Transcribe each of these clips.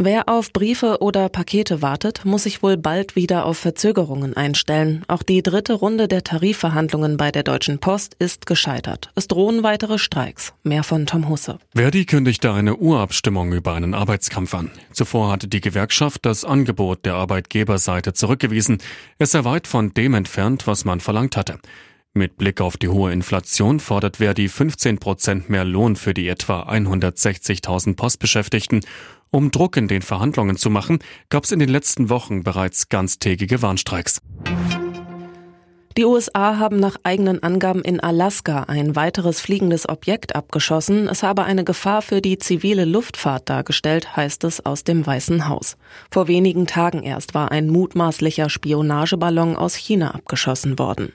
Wer auf Briefe oder Pakete wartet, muss sich wohl bald wieder auf Verzögerungen einstellen. Auch die dritte Runde der Tarifverhandlungen bei der Deutschen Post ist gescheitert. Es drohen weitere Streiks. Mehr von Tom Husse. Verdi kündigte eine Urabstimmung über einen Arbeitskampf an. Zuvor hatte die Gewerkschaft das Angebot der Arbeitgeberseite zurückgewiesen. Es sei weit von dem entfernt, was man verlangt hatte. Mit Blick auf die hohe Inflation fordert Verdi 15 Prozent mehr Lohn für die etwa 160.000 Postbeschäftigten. Um Druck in den Verhandlungen zu machen, gab es in den letzten Wochen bereits ganztägige Warnstreiks. Die USA haben nach eigenen Angaben in Alaska ein weiteres fliegendes Objekt abgeschossen. Es habe eine Gefahr für die zivile Luftfahrt dargestellt, heißt es aus dem Weißen Haus. Vor wenigen Tagen erst war ein mutmaßlicher Spionageballon aus China abgeschossen worden.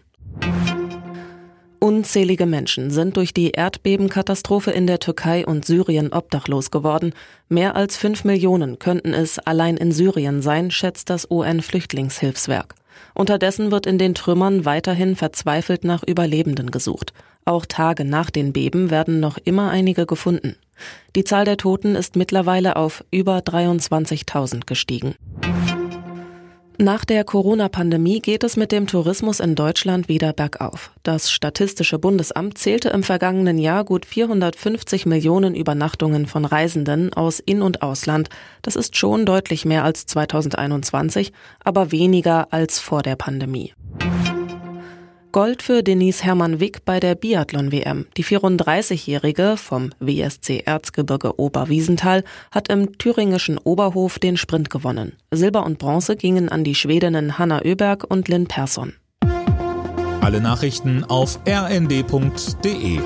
Unzählige Menschen sind durch die Erdbebenkatastrophe in der Türkei und Syrien obdachlos geworden. Mehr als fünf Millionen könnten es allein in Syrien sein, schätzt das UN-Flüchtlingshilfswerk. Unterdessen wird in den Trümmern weiterhin verzweifelt nach Überlebenden gesucht. Auch Tage nach den Beben werden noch immer einige gefunden. Die Zahl der Toten ist mittlerweile auf über 23.000 gestiegen. Nach der Corona-Pandemie geht es mit dem Tourismus in Deutschland wieder bergauf. Das Statistische Bundesamt zählte im vergangenen Jahr gut 450 Millionen Übernachtungen von Reisenden aus In- und Ausland. Das ist schon deutlich mehr als 2021, aber weniger als vor der Pandemie. Gold für Denise Hermann-Wick bei der Biathlon-WM. Die 34-Jährige vom WSC Erzgebirge Oberwiesenthal hat im thüringischen Oberhof den Sprint gewonnen. Silber und Bronze gingen an die Schwedinnen Hanna Öberg und Lynn Persson. Alle Nachrichten auf rnd.de